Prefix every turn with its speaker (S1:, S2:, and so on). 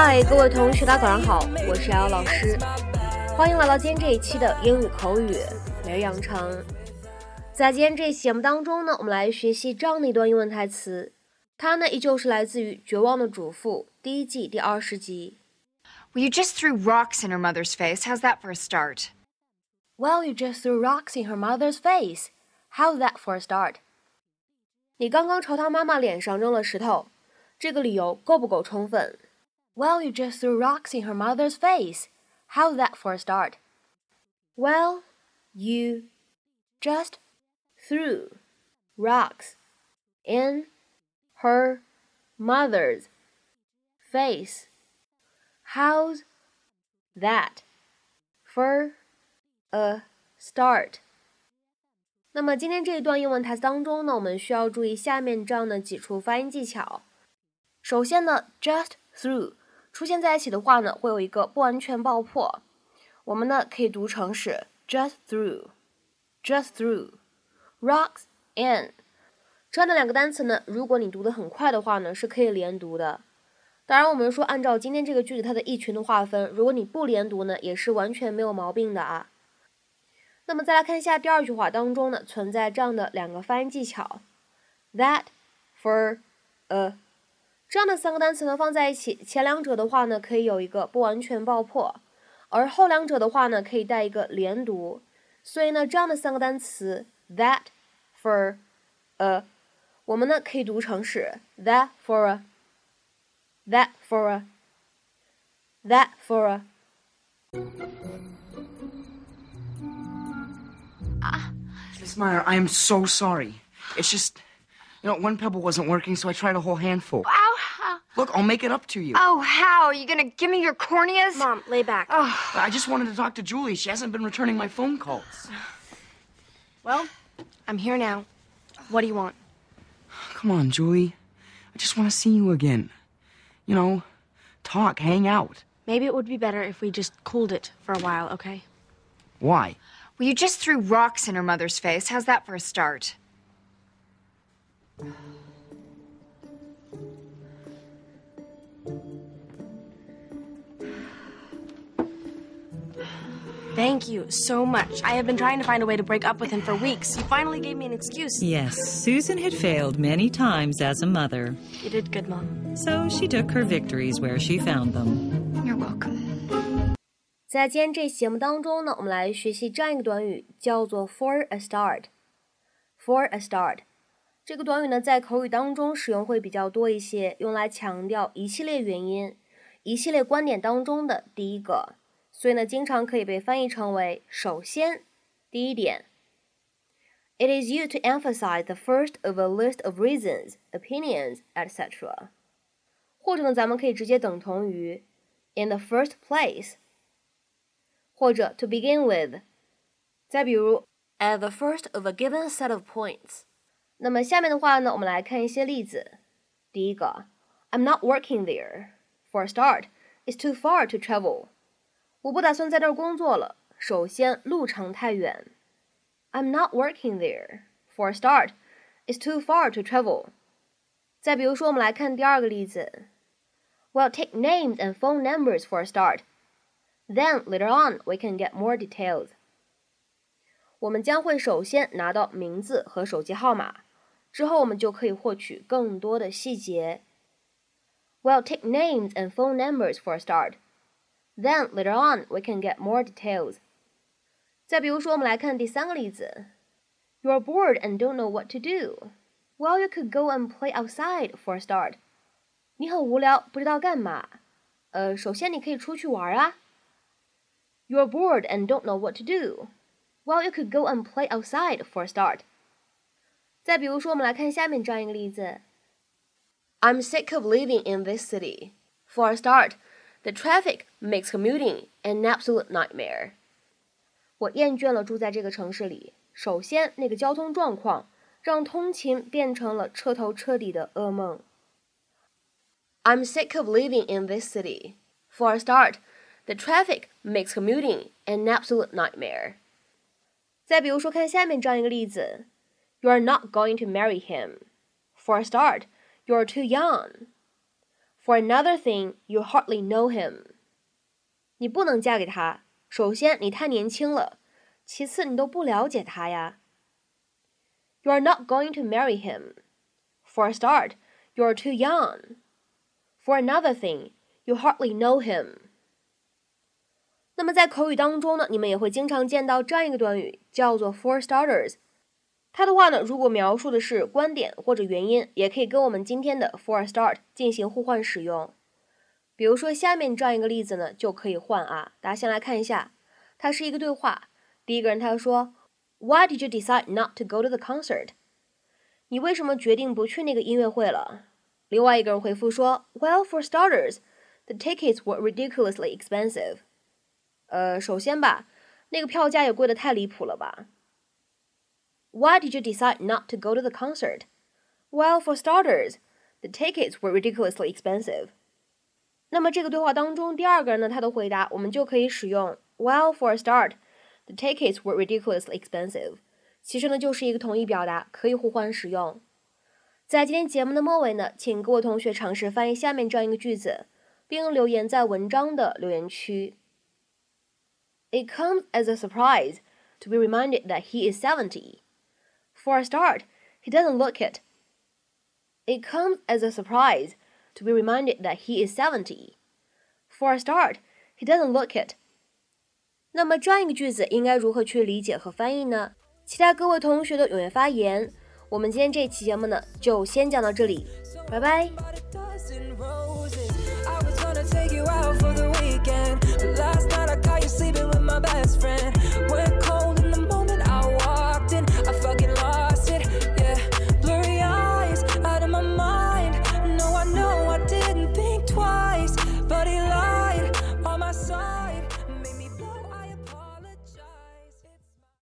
S1: 嗨，各位同学，大家早上好，我是瑶瑶老师，欢迎来到今天这一期的英语口语每日养成。在今天这期节目当中呢，我们来学习这样的一段英文台词，它呢依旧是来自于《绝望的主妇》第一季第二十集。
S2: Well, you just threw rocks in her mother's face. How's that for a start?
S1: Well, you just threw rocks in her mother's face. How's that for a start? 你刚刚朝她妈妈脸上扔了石头，这个理由够不够充分 Well, you just threw rocks in her mother's face. How's that for a start? Well, you just threw rocks in her mother's face. How's that for a start? 那么今天这一段英文台词当中呢，我们需要注意下面这样的几处发音技巧。首先呢，just threw。出现在一起的话呢，会有一个不完全爆破，我们呢可以读成是 just through，just through。Rocks and，这样的两个单词呢，如果你读得很快的话呢，是可以连读的。当然，我们说按照今天这个句子它的一群的划分，如果你不连读呢，也是完全没有毛病的啊。那么再来看一下第二句话当中呢，存在这样的两个发音技巧：that for a 这样的三个单词呢放在一起，前两者的话呢可以有一个不完全爆破，而后两者的话呢可以带一个连读。所以呢，这样的三个单词。that for a，我们呢可以读成是 that for a，that for a，that for a。
S3: 啊 Miss Meyer, I am so sorry. It's just, you know, one pebble wasn't working, so I tried a whole handful.
S2: Ow, how?
S3: Look, I'll make it up to you.
S2: Oh, how? Are you gonna give me your corneas?
S1: Mom, lay back.
S2: Oh,
S3: I just wanted to talk to Julie. She hasn't been returning my phone calls.
S4: Well, I'm here now. What do you want?
S3: Come on, Julie. I just want to see you again. You know, talk, hang out.
S4: Maybe it would be better if we just cooled it for a while, okay?
S3: Why?
S2: well, you just threw rocks in her mother's face. How's that for a start?
S4: Thank you so much. I have been trying to find a way to break up with him for weeks. You finally gave me an excuse.
S5: Yes, Susan had failed many times as a mother,
S4: You did good, Mom.
S5: so she took her victories where she found them.
S2: You're welcome.
S1: 在今天这期节目当中呢，我们来学习这样一个短语，叫做 for a start。for a start 这个短语呢，在口语当中使用会比较多一些，用来强调一系列原因、一系列观点当中的第一个， 所以呢，经常可以被翻译成为首先、第一点。It is used to emphasize the first of a list of reasons, opinions, etc. 或者呢，咱们可以直接等同于 in the first place。或者 to begin with。再比如 at the first of a given set of points。那么下面的话呢，我们来看一些例子。第一个，I'm not working there. For a start, it's too far to travel. 我不打算在这儿工作了。首先，路程太远。I'm not working there. For a start, it's too far to travel. 再比如说，我们来看第二个例子。Well, take names and phone numbers for a start. Then later on, we can get more details. 我们将会首先拿到名字和手机号码，之后我们就可以获取更多的细节。Well, take names and phone numbers for a start. Then later on, we can get more details. 再比如说，我们来看第三个例子。You're bored and don't know what to do. Well, you could go and play outside for a start. 你很无聊，不知道干嘛。呃，首先你可以出去玩啊。You're bored and don't know what to do. Well, you could go and play outside for a start. 再比如说，我们来看下面这样一个例子：I'm sick of living in this city. For a start, the traffic makes commuting an absolute nightmare. 我厌倦了住在这个城市里。首先，那个交通状况让通勤变成了彻头彻底的噩梦。I'm sick of living in this city. For a start, the traffic makes commuting an absolute nightmare. 再比如说，看下面这样一个例子：You are not going to marry him. For a start, you are too young. For another thing, you hardly know him. 你不能嫁给他。首先，你太年轻了；其次，你都不了解他呀。You are not going to marry him. For a start, you are too young. For another thing, you hardly know him. 那么在口语当中呢，你们也会经常见到这样一个短语，叫做 for starters。 它的话呢，如果描述的是观点或者原因，也可以跟我们今天的 for a start 进行互换使用。比如说下面这样一个例子呢，就可以换啊。大家先来看一下，它是一个对话。第一个人他说，Why did you decide not to go to the concert？你为什么决定不去那个音乐会了？另外一个人回复说，Well, for starters, the tickets were ridiculously expensive. 呃，首先吧，那个票价也贵得太离谱了吧。Why did you decide not to go to the concert? Well, for starters, the tickets were ridiculously expensive. 那么这个对话当中，第二个人呢，他的回答我们就可以使用 Well, for a start, the tickets were ridiculously expensive. 其实呢，就是一个同义表达，可以互换使用。在今天节目的末尾呢，请各位同学尝试翻译下面这样一个句子，并留言在文章的留言区。It comes as a surprise to be reminded that he is 70. For a start, he doesn't look it. It comes as a surprise to be reminded that he is 70. For a start, he doesn't look it. 那么这样一个句子应该如何去理解和翻译呢？期待各位同学的踊跃发言。我们今天这期节目呢，就先讲到这里，拜拜。Take night I caught you sleeping with my best friend.